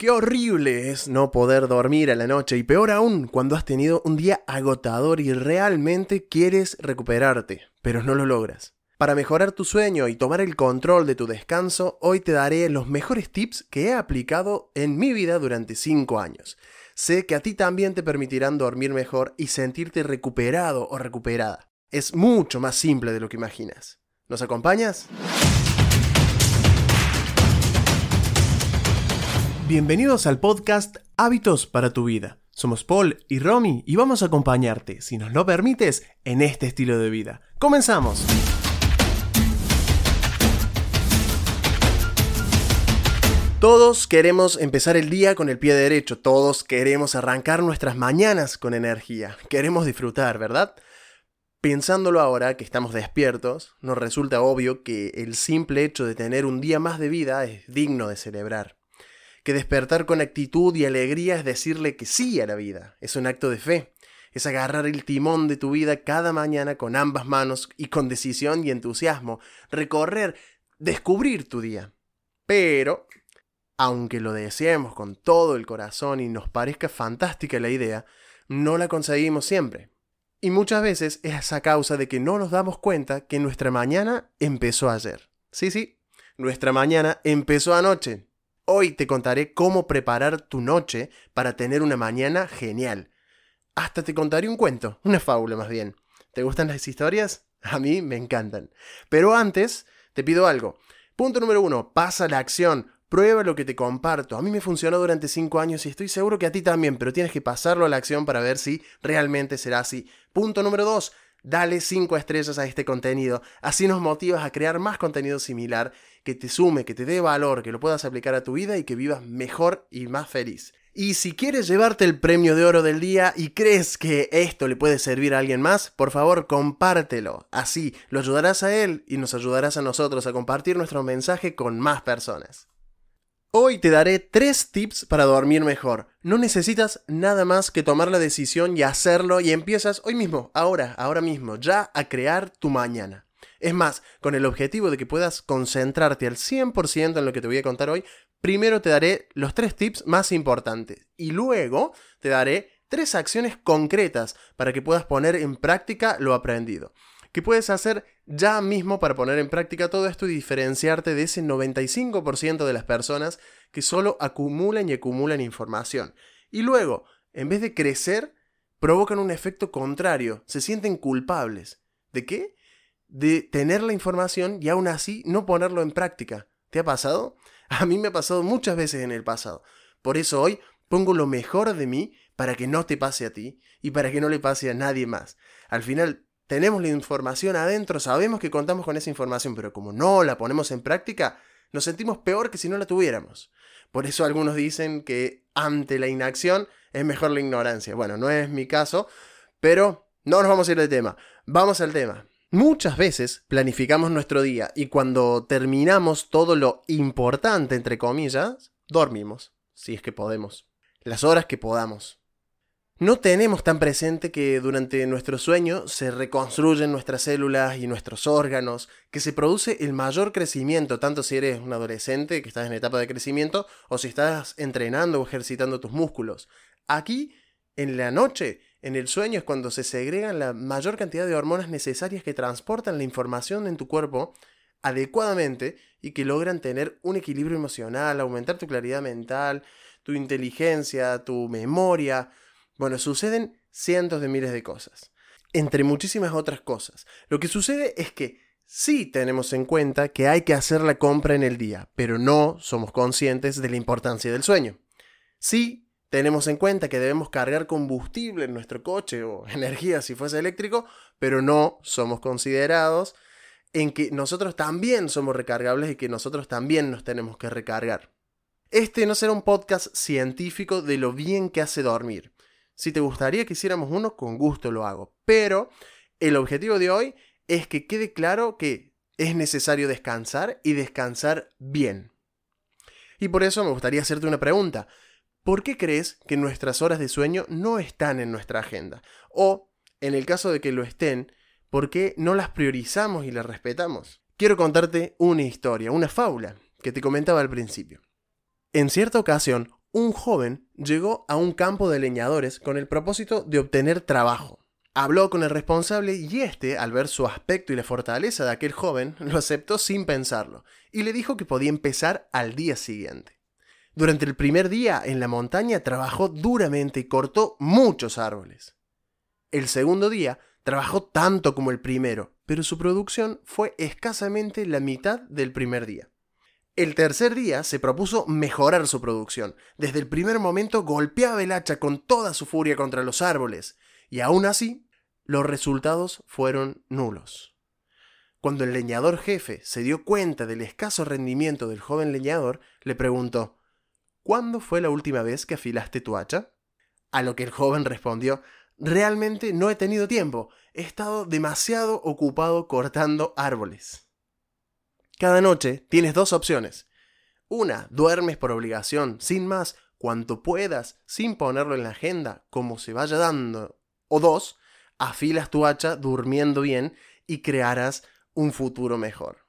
Qué horrible es no poder dormir a la noche y peor aún cuando has tenido un día agotador y realmente quieres recuperarte, pero no lo logras. Para mejorar tu sueño y tomar el control de tu descanso, hoy te daré los mejores tips que he aplicado en mi vida durante 5 años. Sé que a ti también te permitirán dormir mejor y sentirte recuperado o recuperada. Es mucho más simple de lo que imaginas. ¿Nos acompañas? Bienvenidos al podcast Hábitos para tu vida. Somos Paul y Romy y vamos a acompañarte, si nos lo permites, en este estilo de vida. ¡Comenzamos! Todos queremos empezar el día con el pie derecho, todos queremos arrancar nuestras mañanas con energía, queremos disfrutar, ¿verdad? Pensándolo ahora que estamos despiertos, nos resulta obvio que el simple hecho de tener un día más de vida es digno de celebrar que despertar con actitud y alegría es decirle que sí a la vida, es un acto de fe, es agarrar el timón de tu vida cada mañana con ambas manos y con decisión y entusiasmo, recorrer, descubrir tu día. Pero, aunque lo deseemos con todo el corazón y nos parezca fantástica la idea, no la conseguimos siempre. Y muchas veces es a causa de que no nos damos cuenta que nuestra mañana empezó ayer. Sí, sí, nuestra mañana empezó anoche. Hoy te contaré cómo preparar tu noche para tener una mañana genial. Hasta te contaré un cuento, una fábula más bien. ¿Te gustan las historias? A mí me encantan. Pero antes, te pido algo. Punto número uno, pasa la acción. Prueba lo que te comparto. A mí me funcionó durante 5 años y estoy seguro que a ti también, pero tienes que pasarlo a la acción para ver si realmente será así. Punto número 2. Dale 5 estrellas a este contenido. Así nos motivas a crear más contenido similar que te sume, que te dé valor, que lo puedas aplicar a tu vida y que vivas mejor y más feliz. Y si quieres llevarte el premio de oro del día y crees que esto le puede servir a alguien más, por favor compártelo. Así lo ayudarás a él y nos ayudarás a nosotros a compartir nuestro mensaje con más personas. Hoy te daré tres tips para dormir mejor. No necesitas nada más que tomar la decisión y hacerlo y empiezas hoy mismo, ahora, ahora mismo, ya a crear tu mañana. Es más, con el objetivo de que puedas concentrarte al 100% en lo que te voy a contar hoy, primero te daré los tres tips más importantes y luego te daré tres acciones concretas para que puedas poner en práctica lo aprendido. ¿Qué puedes hacer ya mismo para poner en práctica todo esto y diferenciarte de ese 95% de las personas que solo acumulan y acumulan información. Y luego, en vez de crecer, provocan un efecto contrario, se sienten culpables. ¿De qué? de tener la información y aún así no ponerlo en práctica. ¿Te ha pasado? A mí me ha pasado muchas veces en el pasado. Por eso hoy pongo lo mejor de mí para que no te pase a ti y para que no le pase a nadie más. Al final tenemos la información adentro, sabemos que contamos con esa información, pero como no la ponemos en práctica, nos sentimos peor que si no la tuviéramos. Por eso algunos dicen que ante la inacción es mejor la ignorancia. Bueno, no es mi caso, pero no nos vamos a ir del tema. Vamos al tema. Muchas veces planificamos nuestro día y cuando terminamos todo lo importante, entre comillas, dormimos, si es que podemos, las horas que podamos. No tenemos tan presente que durante nuestro sueño se reconstruyen nuestras células y nuestros órganos, que se produce el mayor crecimiento, tanto si eres un adolescente que estás en etapa de crecimiento o si estás entrenando o ejercitando tus músculos. Aquí, en la noche, en el sueño es cuando se segregan la mayor cantidad de hormonas necesarias que transportan la información en tu cuerpo adecuadamente y que logran tener un equilibrio emocional, aumentar tu claridad mental, tu inteligencia, tu memoria. Bueno, suceden cientos de miles de cosas, entre muchísimas otras cosas. Lo que sucede es que sí tenemos en cuenta que hay que hacer la compra en el día, pero no somos conscientes de la importancia del sueño. Sí tenemos en cuenta que debemos cargar combustible en nuestro coche o energía si fuese eléctrico, pero no somos considerados en que nosotros también somos recargables y que nosotros también nos tenemos que recargar. Este no será un podcast científico de lo bien que hace dormir. Si te gustaría que hiciéramos uno, con gusto lo hago. Pero el objetivo de hoy es que quede claro que es necesario descansar y descansar bien. Y por eso me gustaría hacerte una pregunta. ¿por qué crees que nuestras horas de sueño no están en nuestra agenda? O, en el caso de que lo estén, ¿por qué no las priorizamos y las respetamos? Quiero contarte una historia, una fábula, que te comentaba al principio. En cierta ocasión, un joven llegó a un campo de leñadores con el propósito de obtener trabajo. Habló con el responsable y este, al ver su aspecto y la fortaleza de aquel joven, lo aceptó sin pensarlo y le dijo que podía empezar al día siguiente. Durante el primer día en la montaña trabajó duramente y cortó muchos árboles. El segundo día trabajó tanto como el primero, pero su producción fue escasamente la mitad del primer día. El tercer día se propuso mejorar su producción. Desde el primer momento golpeaba el hacha con toda su furia contra los árboles, y aún así, los resultados fueron nulos. Cuando el leñador jefe se dio cuenta del escaso rendimiento del joven leñador, le preguntó ¿Cuándo fue la última vez que afilaste tu hacha? A lo que el joven respondió Realmente no he tenido tiempo, he estado demasiado ocupado cortando árboles. Cada noche tienes dos opciones. Una, duermes por obligación, sin más, cuanto puedas, sin ponerlo en la agenda, como se vaya dando. O dos, afilas tu hacha durmiendo bien y crearás un futuro mejor.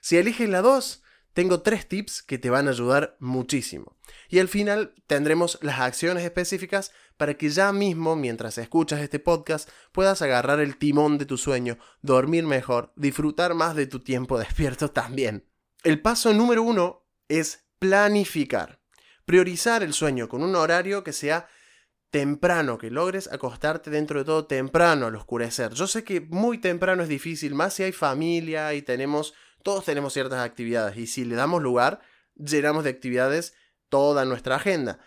Si eliges la dos, tengo tres tips que te van a ayudar muchísimo. Y al final tendremos las acciones específicas para que ya mismo, mientras escuchas este podcast, puedas agarrar el timón de tu sueño, dormir mejor, disfrutar más de tu tiempo despierto también. El paso número uno es planificar. Priorizar el sueño con un horario que sea temprano, que logres acostarte dentro de todo temprano al oscurecer. Yo sé que muy temprano es difícil, más si hay familia y tenemos, todos tenemos ciertas actividades y si le damos lugar, llenamos de actividades toda nuestra agenda.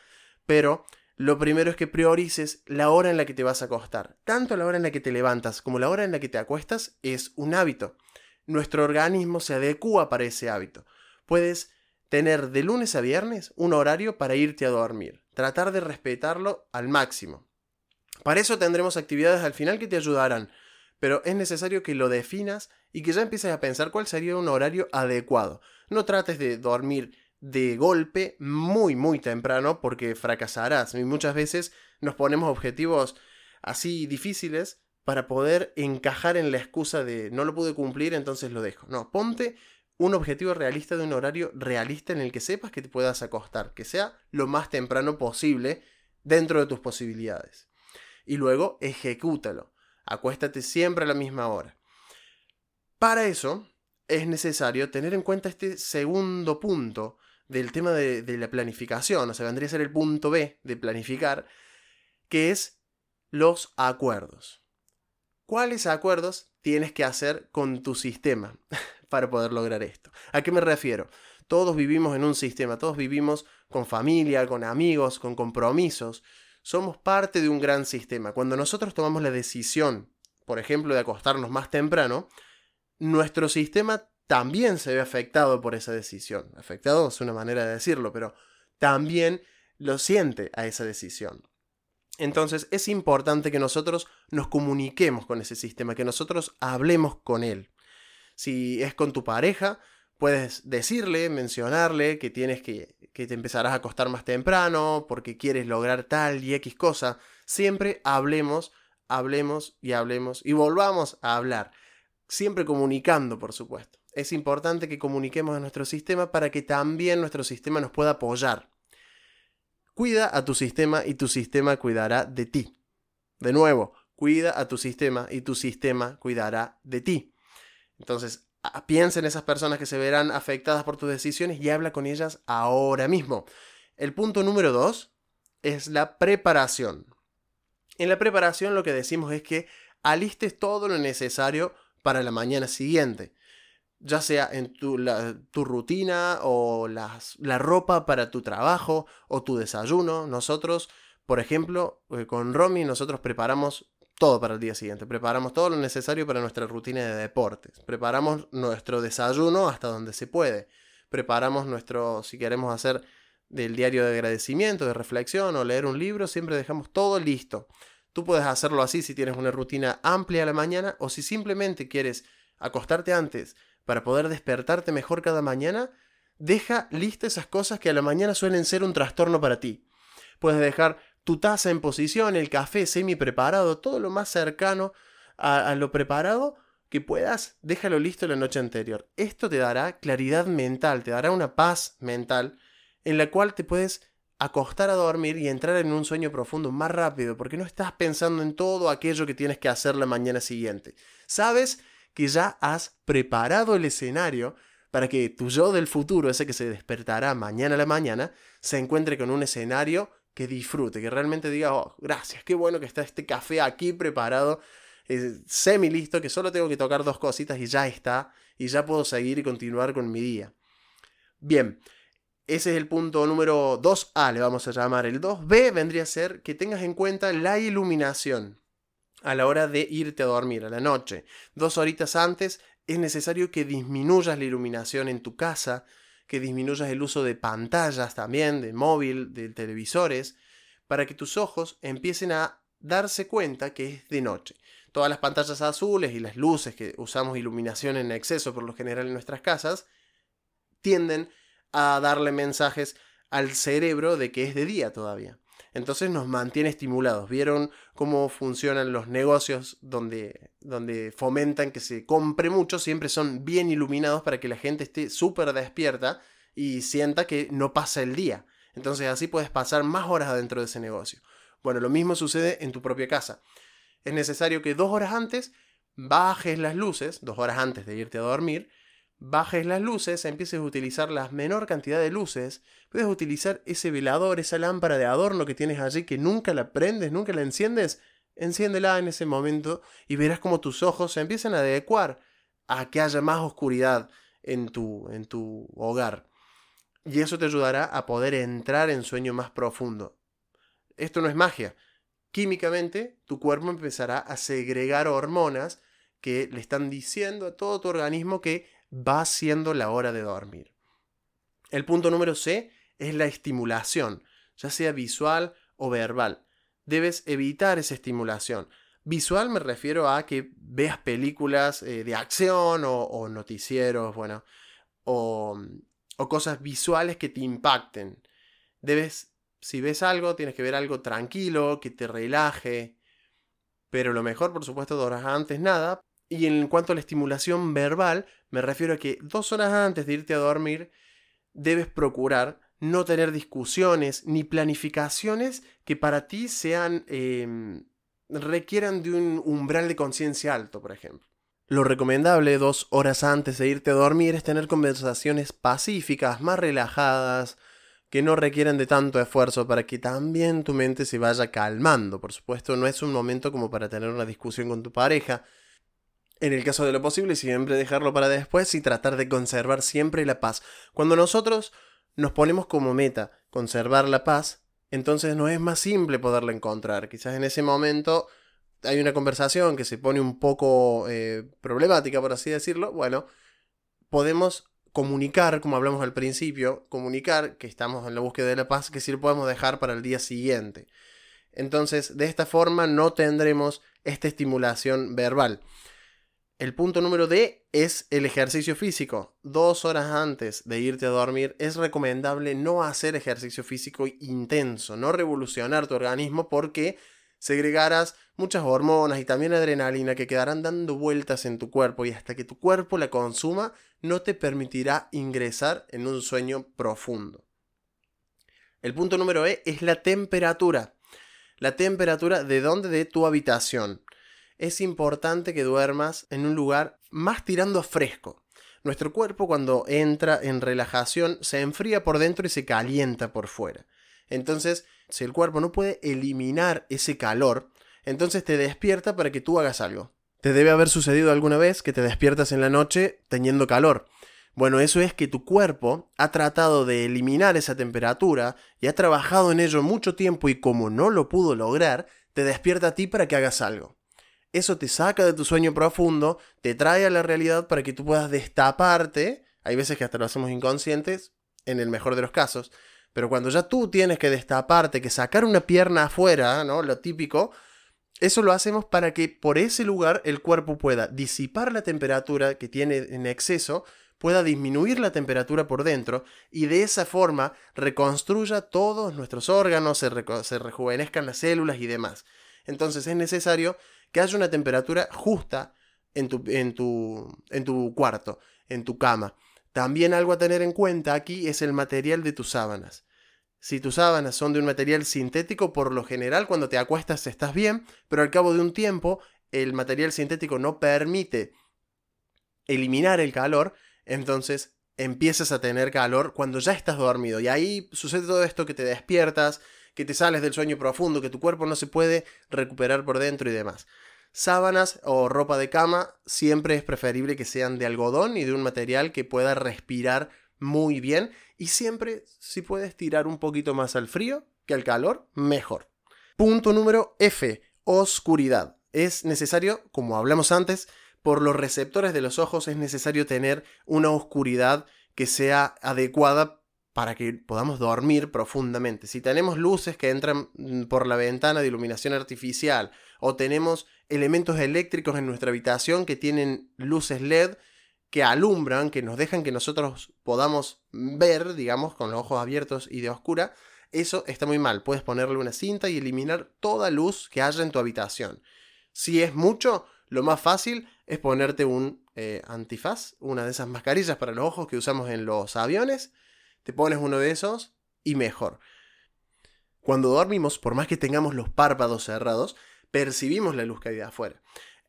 Pero lo primero es que priorices la hora en la que te vas a acostar. Tanto la hora en la que te levantas como la hora en la que te acuestas es un hábito. Nuestro organismo se adecua para ese hábito. Puedes tener de lunes a viernes un horario para irte a dormir. Tratar de respetarlo al máximo. Para eso tendremos actividades al final que te ayudarán, pero es necesario que lo definas y que ya empieces a pensar cuál sería un horario adecuado. No trates de dormir de golpe muy muy temprano porque fracasarás y muchas veces nos ponemos objetivos así difíciles para poder encajar en la excusa de no lo pude cumplir entonces lo dejo. No, ponte un objetivo realista de un horario realista en el que sepas que te puedas acostar, que sea lo más temprano posible dentro de tus posibilidades. Y luego ejecútalo. Acuéstate siempre a la misma hora. Para eso es necesario tener en cuenta este segundo punto del tema de, la planificación, o sea, vendría a ser el punto B de planificar, que es los acuerdos. ¿Cuáles acuerdos tienes que hacer con tu sistema para poder lograr esto? ¿A qué me refiero? Todos vivimos en un sistema, todos vivimos con familia, con amigos, con compromisos. Somos parte de un gran sistema. Cuando nosotros tomamos la decisión, por ejemplo, de acostarnos más temprano, nuestro sistema también se ve afectado por esa decisión. Afectado es una manera de decirlo, pero también lo siente a esa decisión. Entonces es importante que nosotros nos comuniquemos con ese sistema, que nosotros hablemos con él. Si es con tu pareja, puedes decirle, mencionarle que tienes que, que te empezarás a acostar más temprano porque quieres lograr tal y X cosa. Siempre hablemos, hablemos y hablemos y volvamos a hablar. Siempre comunicando, por supuesto es importante que comuniquemos a nuestro sistema para que también nuestro sistema nos pueda apoyar. Cuida a tu sistema y tu sistema cuidará de ti. De nuevo, cuida a tu sistema y tu sistema cuidará de ti. Entonces, piensa en esas personas que se verán afectadas por tus decisiones y habla con ellas ahora mismo. El punto número dos es la preparación. En la preparación lo que decimos es que alistes todo lo necesario para la mañana siguiente ya sea en tu, rutina o la ropa para tu trabajo o tu desayuno. Nosotros, por ejemplo, eh, con Romy, nosotros preparamos todo para el día siguiente. Preparamos todo lo necesario para nuestra rutina de deportes. Preparamos nuestro desayuno hasta donde se puede. Preparamos nuestro, si queremos hacer del diario de agradecimiento, de reflexión o leer un libro, siempre dejamos todo listo. Tú puedes hacerlo así si tienes una rutina amplia a la mañana o si simplemente quieres acostarte antes, para poder despertarte mejor cada mañana, deja lista esas cosas que a la mañana suelen ser un trastorno para ti. Puedes dejar tu taza en posición, el café semi preparado, todo lo más cercano a, lo preparado que puedas, déjalo listo la noche anterior. Esto te dará claridad mental, te dará una paz mental en la cual te puedes acostar a dormir y entrar en un sueño profundo más rápido, porque no estás pensando en todo aquello que tienes que hacer la mañana siguiente. Sabes que ya has preparado el escenario para que tu yo del futuro, ese que se despertará mañana a la mañana, se encuentre con un escenario que disfrute, que realmente diga, oh, gracias, qué bueno que está este café aquí preparado, eh, semi listo, que solo tengo que tocar dos cositas y ya está, y ya puedo seguir y continuar con mi día. Bien, ese es el punto número 2A, le vamos a llamar. El 2B vendría a ser que tengas en cuenta la iluminación a la hora de irte a dormir, a la noche. Dos horitas antes es necesario que disminuyas la iluminación en tu casa, que disminuyas el uso de pantallas también, de móvil, de televisores, para que tus ojos empiecen a darse cuenta que es de noche. Todas las pantallas azules y las luces que usamos iluminación en exceso por lo general en nuestras casas tienden a darle mensajes al cerebro de que es de día todavía. Entonces nos mantiene estimulados. ¿Vieron cómo funcionan los negocios donde, donde fomentan que se compre mucho? Siempre son bien iluminados para que la gente esté súper despierta y sienta que no pasa el día. Entonces así puedes pasar más horas adentro de ese negocio. Bueno, lo mismo sucede en tu propia casa. Es necesario que dos horas antes bajes las luces, dos horas antes de irte a dormir, bajes las luces, empieces a utilizar la menor cantidad de luces, puedes utilizar ese velador, esa lámpara de adorno que tienes allí que nunca la prendes, nunca la enciendes, enciéndela en ese momento y verás como tus ojos se empiezan a adecuar a que haya más oscuridad en tu, en tu hogar. Y eso te ayudará a poder entrar en sueño más profundo. Esto no es magia. Químicamente, tu cuerpo empezará a segregar hormonas que le están diciendo a todo tu organismo que va siendo la hora de dormir. El punto número C es la estimulación, ya sea visual o verbal. Debes evitar esa estimulación. Visual me refiero a que veas películas eh, de acción o, noticieros, bueno, o, o cosas visuales que te impacten. Debes, si ves algo, tienes que ver algo tranquilo, que te relaje. Pero lo mejor, por supuesto, dos horas antes nada, y en cuanto a la estimulación verbal, me refiero a que dos horas antes de irte a dormir, debes procurar no tener discusiones ni planificaciones que para ti sean em, requieran de un umbral de conciencia alto, por ejemplo. Lo recomendable dos horas antes de irte a dormir es tener conversaciones pacíficas, más relajadas, que no requieran de tanto esfuerzo para que también tu mente se vaya calmando. Por supuesto, no es un momento como para tener una discusión con tu pareja, en el caso de lo posible, siempre dejarlo para después y tratar de conservar siempre la paz. Cuando nosotros nos ponemos como meta conservar la paz, entonces no es más simple poderla encontrar. Quizás en ese momento hay una conversación que se pone un poco eh, problemática, por así decirlo. Bueno, podemos comunicar, como hablamos al principio, comunicar que estamos en la búsqueda de la paz, que sí lo podemos dejar para el día siguiente. Entonces, de esta forma no tendremos esta estimulación verbal. El punto número D es el ejercicio físico. Dos horas antes de irte a dormir es recomendable no hacer ejercicio físico intenso, no revolucionar tu organismo porque segregarás muchas hormonas y también adrenalina que quedarán dando vueltas en tu cuerpo y hasta que tu cuerpo la consuma no te permitirá ingresar en un sueño profundo. El punto número E es la temperatura. La temperatura de dónde? De tu habitación es importante que duermas en un lugar más tirando a fresco. Nuestro cuerpo cuando entra en relajación se enfría por dentro y se calienta por fuera. Entonces, si el cuerpo no puede eliminar ese calor, entonces te despierta para que tú hagas algo. Te debe haber sucedido alguna vez que te despiertas en la noche teniendo calor. Bueno, eso es que tu cuerpo ha tratado de eliminar esa temperatura y ha trabajado en ello mucho tiempo y como no lo pudo lograr, te despierta a ti para que hagas algo eso te saca de tu sueño profundo, te trae a la realidad para que tú puedas destaparte. Hay veces que hasta lo hacemos inconscientes, en el mejor de los casos. Pero cuando ya tú tienes que destaparte, que sacar una pierna afuera, ¿no? Lo típico, eso lo hacemos para que por ese lugar el cuerpo pueda disipar la temperatura que tiene en exceso, pueda disminuir la temperatura por dentro y de esa forma reconstruya todos nuestros órganos, se, rejuvenezcan las células y demás. Entonces es necesario que haya una temperatura justa en tu, en tu, en tu cuarto, en tu cama. También algo a tener en cuenta aquí es el material de tus sábanas. Si tus sábanas son de un material sintético, por lo general cuando te acuestas estás bien, pero al cabo de un tiempo el material sintético no permite eliminar el calor, entonces empiezas a tener calor cuando ya estás dormido. Y ahí sucede todo esto que te despiertas, que te sales del sueño profundo, que tu cuerpo no se puede recuperar por dentro y demás. Sábanas o ropa de cama siempre es preferible que sean de algodón y de un material que pueda respirar muy bien y siempre si puedes tirar un poquito más al frío que al calor, mejor. Punto número F, oscuridad. Es necesario, como hablamos antes, por los receptores de los ojos es necesario tener una oscuridad que sea adecuada para que podamos dormir profundamente. Si tenemos luces que entran mm, por la ventana de iluminación artificial o tenemos elementos eléctricos en nuestra habitación que tienen luces LED que alumbran, que nos dejan que nosotros podamos ver, digamos, con los ojos abiertos y de oscura, eso está muy mal. Puedes ponerle una cinta y eliminar toda luz que haya en tu habitación. Si es mucho, lo más fácil es ponerte un eh, antifaz, una de esas mascarillas para los ojos que usamos en los aviones te pones uno de esos y mejor. Cuando dormimos, por más que tengamos los párpados cerrados, percibimos la luz que hay de afuera.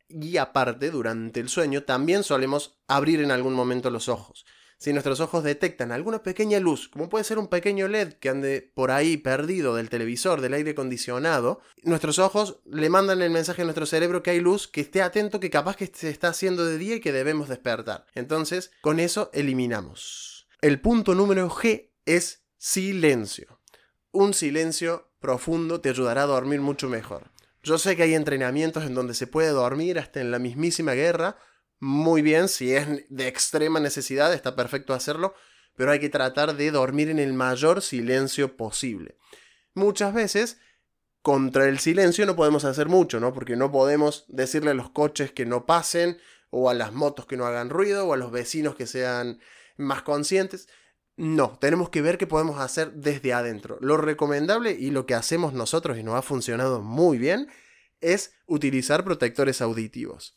Y aparte, durante el sueño, también solemos abrir en algún momento los ojos. Si nuestros ojos detectan alguna pequeña luz, como puede ser un pequeño LED que ande por ahí perdido del televisor, del aire acondicionado, nuestros ojos le mandan el mensaje a nuestro cerebro que hay luz, que esté atento, que capaz que se está haciendo de día y que debemos despertar. Entonces, con eso eliminamos. El punto número G es silencio. Un silencio profundo te ayudará a dormir mucho mejor. Yo sé que hay entrenamientos en donde se puede dormir hasta en la mismísima guerra. Muy bien, si es de extrema necesidad, está perfecto hacerlo, pero hay que tratar de dormir en el mayor silencio posible. Muchas veces, contra el silencio no podemos hacer mucho, ¿no? Porque no podemos decirle a los coches que no pasen, o a las motos que no hagan ruido, o a los vecinos que sean más conscientes. No, tenemos que ver qué podemos hacer desde adentro. Lo recomendable y lo que hacemos nosotros y nos ha funcionado muy bien es utilizar protectores auditivos.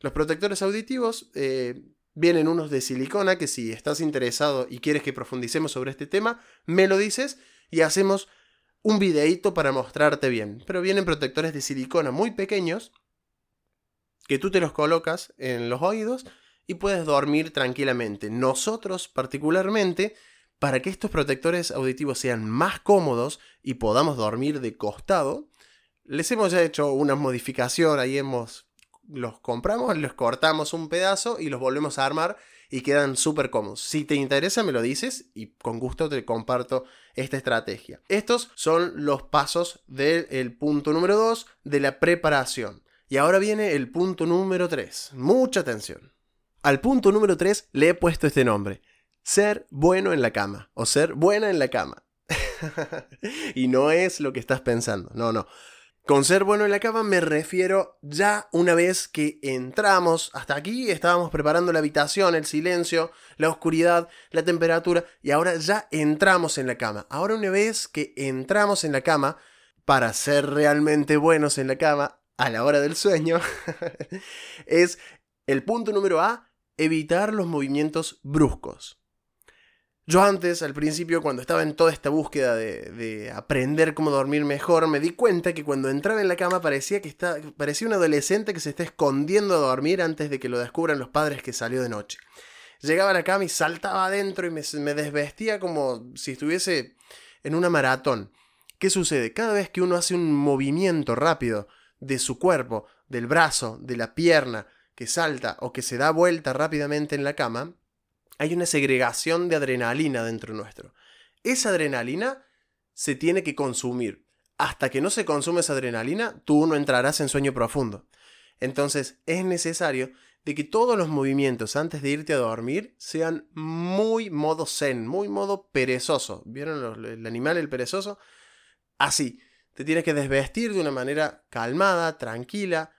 Los protectores auditivos eh, vienen unos de silicona que si estás interesado y quieres que profundicemos sobre este tema, me lo dices y hacemos un videíto para mostrarte bien. Pero vienen protectores de silicona muy pequeños que tú te los colocas en los oídos y puedes dormir tranquilamente. Nosotros particularmente, para que estos protectores auditivos sean más cómodos y podamos dormir de costado, les hemos ya hecho una modificación, ahí hemos los compramos, los cortamos un pedazo y los volvemos a armar y quedan súper cómodos. Si te interesa me lo dices y con gusto te comparto esta estrategia. Estos son los pasos del punto número 2 de la preparación. Y ahora viene el punto número 3. Mucha atención. Al punto número 3 le he puesto este nombre. Ser bueno en la cama o ser buena en la cama. y no es lo que estás pensando, no, no. Con ser bueno en la cama me refiero ya una vez que entramos, hasta aquí estábamos preparando la habitación, el silencio, la oscuridad, la temperatura, y ahora ya entramos en la cama. Ahora una vez que entramos en la cama, para ser realmente buenos en la cama, a la hora del sueño, es el punto número A, evitar los movimientos bruscos. Yo antes, al principio, cuando estaba en toda esta búsqueda de, aprender cómo dormir mejor, me di cuenta que cuando entraba en la cama parecía que está, parecía un adolescente que se está escondiendo a dormir antes de que lo descubran los padres que salió de noche. Llegaba a la cama y saltaba adentro y me, me desvestía como si estuviese en una maratón. ¿Qué sucede? Cada vez que uno hace un movimiento rápido de su cuerpo, del brazo, de la pierna, que salta o que se da vuelta rápidamente en la cama, hay una segregación de adrenalina dentro nuestro. Esa adrenalina se tiene que consumir. Hasta que no se consume esa adrenalina, tú no entrarás en sueño profundo. Entonces es necesario de que todos los movimientos antes de irte a dormir sean muy modo zen, muy modo perezoso. ¿Vieron el animal, el perezoso? Así, te tienes que desvestir de una manera calmada, tranquila,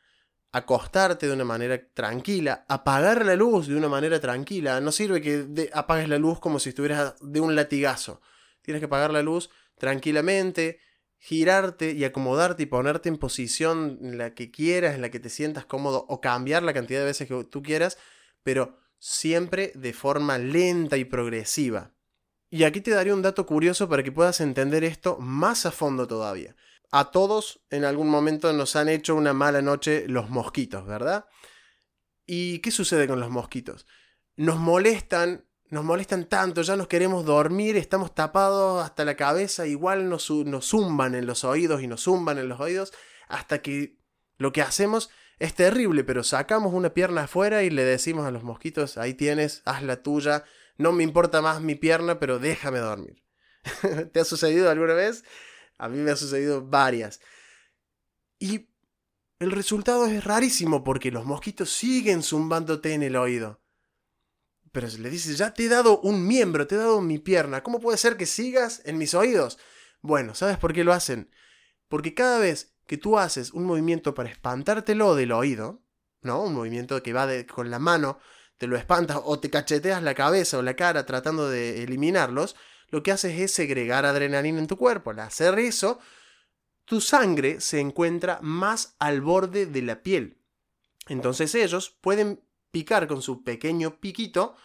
acostarte de una manera tranquila, apagar la luz de una manera tranquila. No sirve que apagues la luz como si estuvieras de un latigazo. Tienes que apagar la luz tranquilamente, girarte y acomodarte y ponerte en posición en la que quieras, en la que te sientas cómodo o cambiar la cantidad de veces que tú quieras, pero siempre de forma lenta y progresiva. Y aquí te daré un dato curioso para que puedas entender esto más a fondo todavía. A todos en algún momento nos han hecho una mala noche los mosquitos, ¿verdad? ¿Y qué sucede con los mosquitos? Nos molestan, nos molestan tanto, ya nos queremos dormir, estamos tapados hasta la cabeza, igual nos, nos zumban en los oídos y nos zumban en los oídos, hasta que lo que hacemos es terrible, pero sacamos una pierna afuera y le decimos a los mosquitos, ahí tienes, haz la tuya, no me importa más mi pierna, pero déjame dormir. ¿Te ha sucedido alguna vez? A mí me ha sucedido varias. Y el resultado es rarísimo porque los mosquitos siguen zumbándote en el oído. Pero le dices, ya te he dado un miembro, te he dado mi pierna, ¿cómo puede ser que sigas en mis oídos? Bueno, ¿sabes por qué lo hacen? Porque cada vez que tú haces un movimiento para espantártelo del oído, ¿no? Un movimiento que va con la mano, te lo espantas o te cacheteas la cabeza o la cara tratando de eliminarlos, lo que haces es segregar adrenalina en tu cuerpo. Al hacer eso, tu sangre se encuentra más al borde de la piel. Entonces ellos pueden picar con su pequeño piquito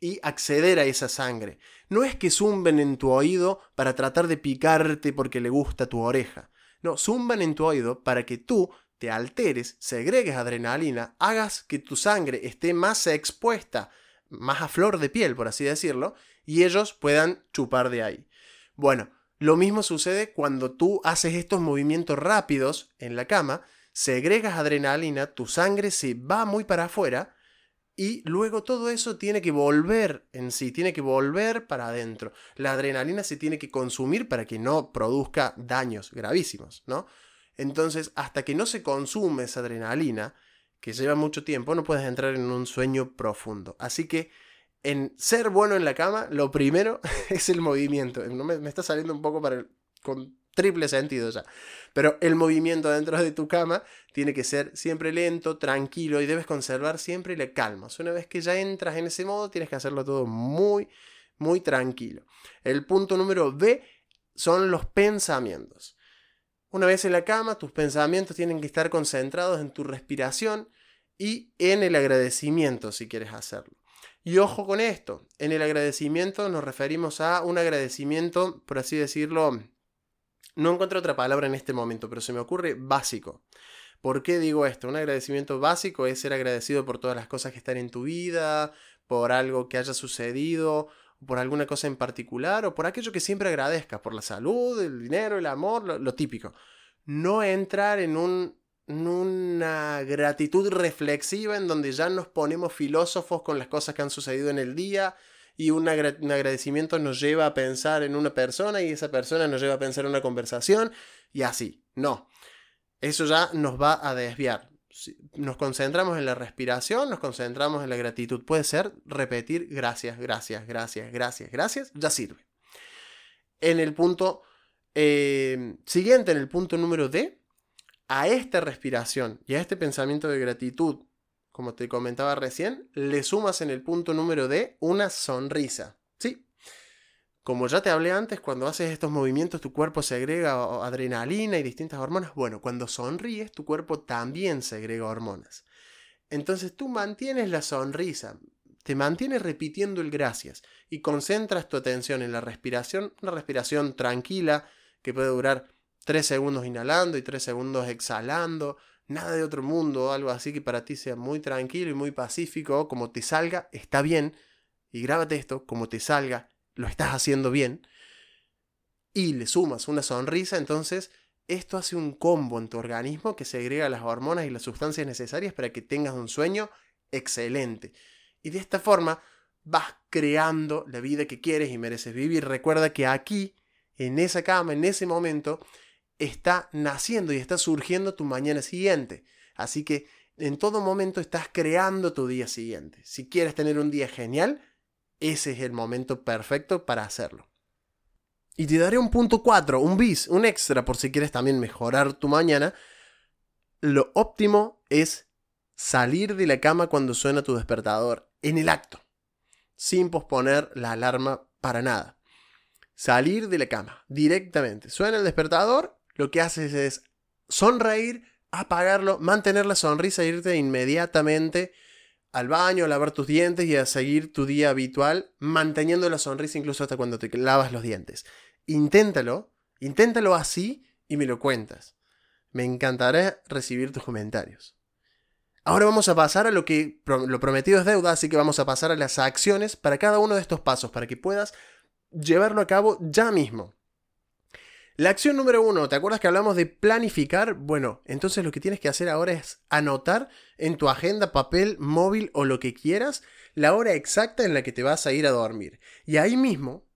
y acceder a esa sangre. No es que zumben en tu oído para tratar de picarte porque le gusta tu oreja. No, zumban en tu oído para que tú te alteres, segregues adrenalina, hagas que tu sangre esté más expuesta, más a flor de piel, por así decirlo, y ellos puedan chupar de ahí. Bueno, lo mismo sucede cuando tú haces estos movimientos rápidos en la cama, segregas adrenalina, tu sangre se va muy para afuera, y luego todo eso tiene que volver en sí, tiene que volver para adentro. La adrenalina se tiene que consumir para que no produzca daños gravísimos, ¿no? Entonces, hasta que no se consume esa adrenalina, que lleva mucho tiempo, no puedes entrar en un sueño profundo. Así que en ser bueno en la cama, lo primero es el movimiento. No me, está saliendo un poco para con triple sentido ya. Pero el movimiento dentro de tu cama tiene que ser siempre lento, tranquilo y debes conservar siempre la calma. Una vez que ya entras en ese modo, tienes que hacerlo todo muy, muy tranquilo. El punto número B son los pensamientos. Una vez en la cama, tus pensamientos tienen que estar concentrados en tu respiración y en el agradecimiento si quieres hacerlo. Y ojo con esto, en el agradecimiento nos referimos a un agradecimiento, por así decirlo, no encuentro otra palabra en este momento, pero se me ocurre básico. ¿Por qué digo esto? Un agradecimiento básico es ser agradecido por todas las cosas que están en tu vida, por algo que haya sucedido, por alguna cosa en particular, o por aquello que siempre agradezcas, por la salud, el dinero, el amor, lo, típico. No entrar en, un, en una gratitud reflexiva en donde ya nos ponemos filósofos con las cosas que han sucedido en el día, y un, agradecimiento nos lleva a pensar en una persona y esa persona nos lleva a pensar en una conversación y así. No, eso ya nos va a desviar. Nos concentramos en la respiración, nos concentramos en la gratitud. Puede ser repetir gracias, gracias, gracias, gracias, gracias, ya sirve. En el punto eh, siguiente, en el punto número D, a esta respiración y a este pensamiento de gratitud como te comentaba recién, le sumas en el punto número D una sonrisa. Como ya te hablé antes, cuando haces estos movimientos tu cuerpo segrega adrenalina y distintas hormonas. Bueno, cuando sonríes tu cuerpo también segrega hormonas. Entonces tú mantienes la sonrisa, te mantienes repitiendo el gracias y concentras tu atención en la respiración, una respiración tranquila que puede durar 3 segundos inhalando y 3 segundos exhalando, nada de otro mundo, algo así que para ti sea muy tranquilo y muy pacífico, como te salga, está bien, y grábate esto, como te salga, lo estás haciendo bien, y le sumas una sonrisa, entonces esto hace un combo en tu organismo que segrega las hormonas y las sustancias necesarias para que tengas un sueño excelente. Y de esta forma vas creando la vida que quieres y mereces vivir. Recuerda que aquí, en esa cama, en ese momento, está naciendo y está surgiendo tu mañana siguiente. Así que en todo momento estás creando tu día siguiente. Si quieres tener un día genial, ese es el momento perfecto para hacerlo. Y te daré un punto 4, un bis, un extra por si quieres también mejorar tu mañana. Lo óptimo es salir de la cama cuando suena tu despertador, en el acto, sin posponer la alarma para nada. Salir de la cama directamente. Suena el despertador lo que haces es sonreír, apagarlo, mantener la sonrisa e irte inmediatamente al baño, a lavar tus dientes y a seguir tu día habitual, manteniendo la sonrisa incluso hasta cuando te lavas los dientes. Inténtalo, inténtalo así y me lo cuentas. Me encantará recibir tus comentarios. Ahora vamos a pasar a lo que lo prometido es deuda, así que vamos a pasar a las acciones para cada uno de estos pasos, para que puedas llevarlo a cabo ya mismo. La acción número uno, ¿te acuerdas que hablamos de planificar? Bueno, entonces lo que tienes que hacer ahora es anotar en tu agenda, papel, móvil o lo que quieras, la hora exacta en la que te vas a ir a dormir. Y ahí mismo,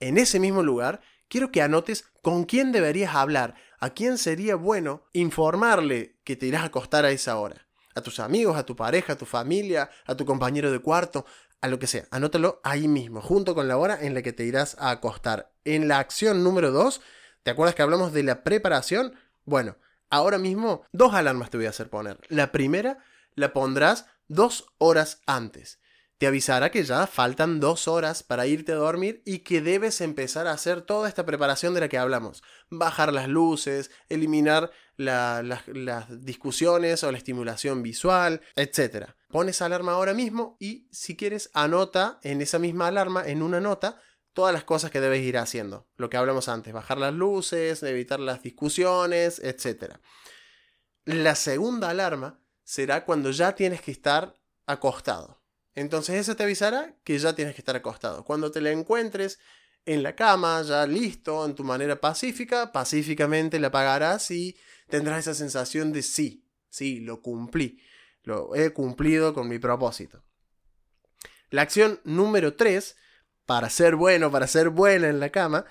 en ese mismo lugar, quiero que anotes con quién deberías hablar, a quién sería bueno informarle que te irás a acostar a esa hora. A tus amigos, a tu pareja, a tu familia, a tu compañero de cuarto, a lo que sea. Anótalo ahí mismo, junto con la hora en la que te irás a acostar. En la acción número 2, ¿Te acuerdas que hablamos de la preparación? Bueno, ahora mismo dos alarmas te voy a hacer poner. La primera la pondrás dos horas antes. Te avisará que ya faltan dos horas para irte a dormir y que debes empezar a hacer toda esta preparación de la que hablamos. Bajar las luces, eliminar las discusiones o la estimulación visual, etc. Pones alarma ahora mismo y si quieres anota en esa misma alarma, en una nota, todas las cosas que debes ir haciendo. Lo que hablamos antes, bajar las luces, evitar las discusiones, etc. La segunda alarma será cuando ya tienes que estar acostado. Entonces esa te avisará que ya tienes que estar acostado. Cuando te la encuentres en la cama, ya listo, en tu manera pacífica, pacíficamente la apagarás y tendrás esa sensación de sí, sí, lo cumplí, lo he cumplido con mi propósito. La acción número 3 para ser bueno, para ser buena en la cama,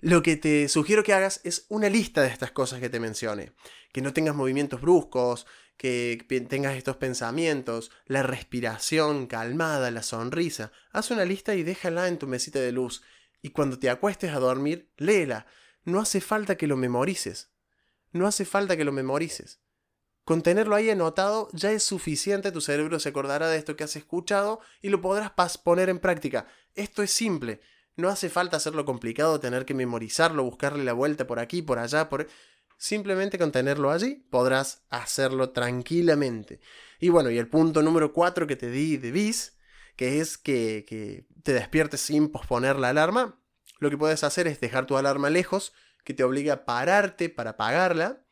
lo que te sugiero que hagas es una lista de estas cosas que te mencioné. Que no tengas movimientos bruscos, que tengas estos pensamientos, la respiración calmada, la sonrisa. Haz una lista y déjala en tu mesita de luz. Y cuando te acuestes a dormir, léela. No hace falta que lo memorices. No hace falta que lo memorices. Con tenerlo ahí anotado ya es suficiente, tu cerebro se acordará de esto que has escuchado y lo podrás poner en práctica. Esto es simple, no hace falta hacerlo complicado, tener que memorizarlo, buscarle la vuelta por aquí, por allá, por... Simplemente con tenerlo allí podrás hacerlo tranquilamente. Y bueno, y el punto número 4 que te di de bis, que es que, que te despiertes sin posponer la alarma, lo que puedes hacer es dejar tu alarma lejos, que te obliga a pararte para apagarla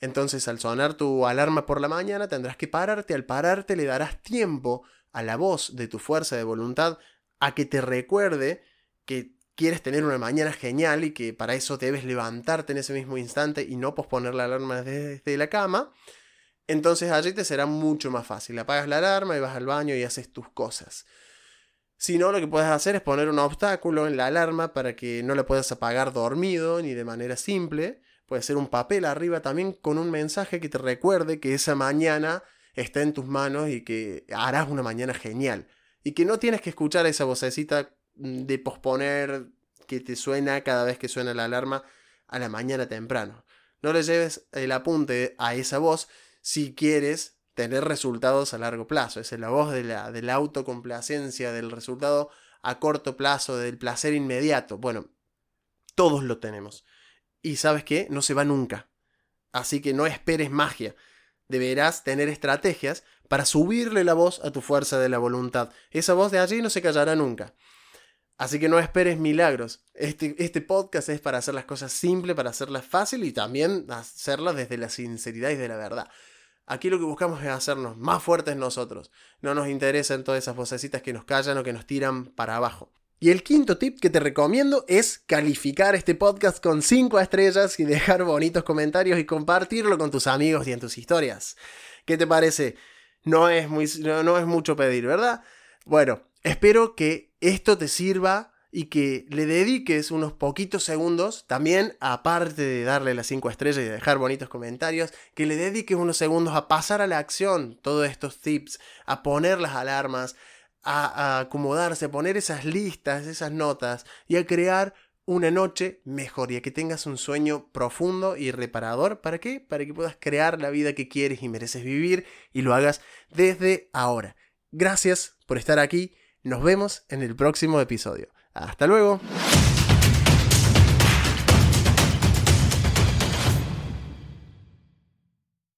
entonces al sonar tu alarma por la mañana tendrás que pararte, al pararte le darás tiempo a la voz de tu fuerza de voluntad a que te recuerde que quieres tener una mañana genial y que para eso debes levantarte en ese mismo instante y no posponer la alarma desde la cama, entonces allí te será mucho más fácil. Apagas la alarma y vas al baño y haces tus cosas. Si no, lo que puedes hacer es poner un obstáculo en la alarma para que no la puedas apagar dormido ni de manera simple Puede ser un papel arriba también con un mensaje que te recuerde que esa mañana está en tus manos y que harás una mañana genial. Y que no tienes que escuchar esa vocecita mm, de posponer que te suena cada vez que suena la alarma a la mañana temprano. No le lleves el apunte a esa voz si quieres tener resultados a largo plazo. Esa es la voz de la, de la autocomplacencia, del resultado a corto plazo, del placer inmediato. Bueno, todos lo tenemos. Y sabes qué, no se va nunca. Así que no esperes magia. Deberás tener estrategias para subirle la voz a tu fuerza de la voluntad. Esa voz de allí no se callará nunca. Así que no esperes milagros. Este, este podcast es para hacer las cosas simples, para hacerlas fácil y también hacerlas desde la sinceridad y de la verdad. Aquí lo que buscamos es hacernos más fuertes nosotros. No nos interesan todas esas vocecitas que nos callan o que nos tiran para abajo. Y el quinto tip que te recomiendo es calificar este podcast con 5 estrellas y dejar bonitos comentarios y compartirlo con tus amigos y en tus historias. ¿Qué te parece? No es, muy, no, es mucho pedir, ¿verdad? Bueno, espero que esto te sirva y que le dediques unos poquitos segundos, también aparte de darle las 5 estrellas y dejar bonitos comentarios, que le dediques unos segundos a pasar a la acción todos estos tips, a poner las alarmas, a, acomodarse, a poner esas listas, esas notas y a crear una noche mejor y a que tengas un sueño profundo y reparador. ¿Para qué? Para que puedas crear la vida que quieres y mereces vivir y lo hagas desde ahora. Gracias por estar aquí. Nos vemos en el próximo episodio. Hasta luego.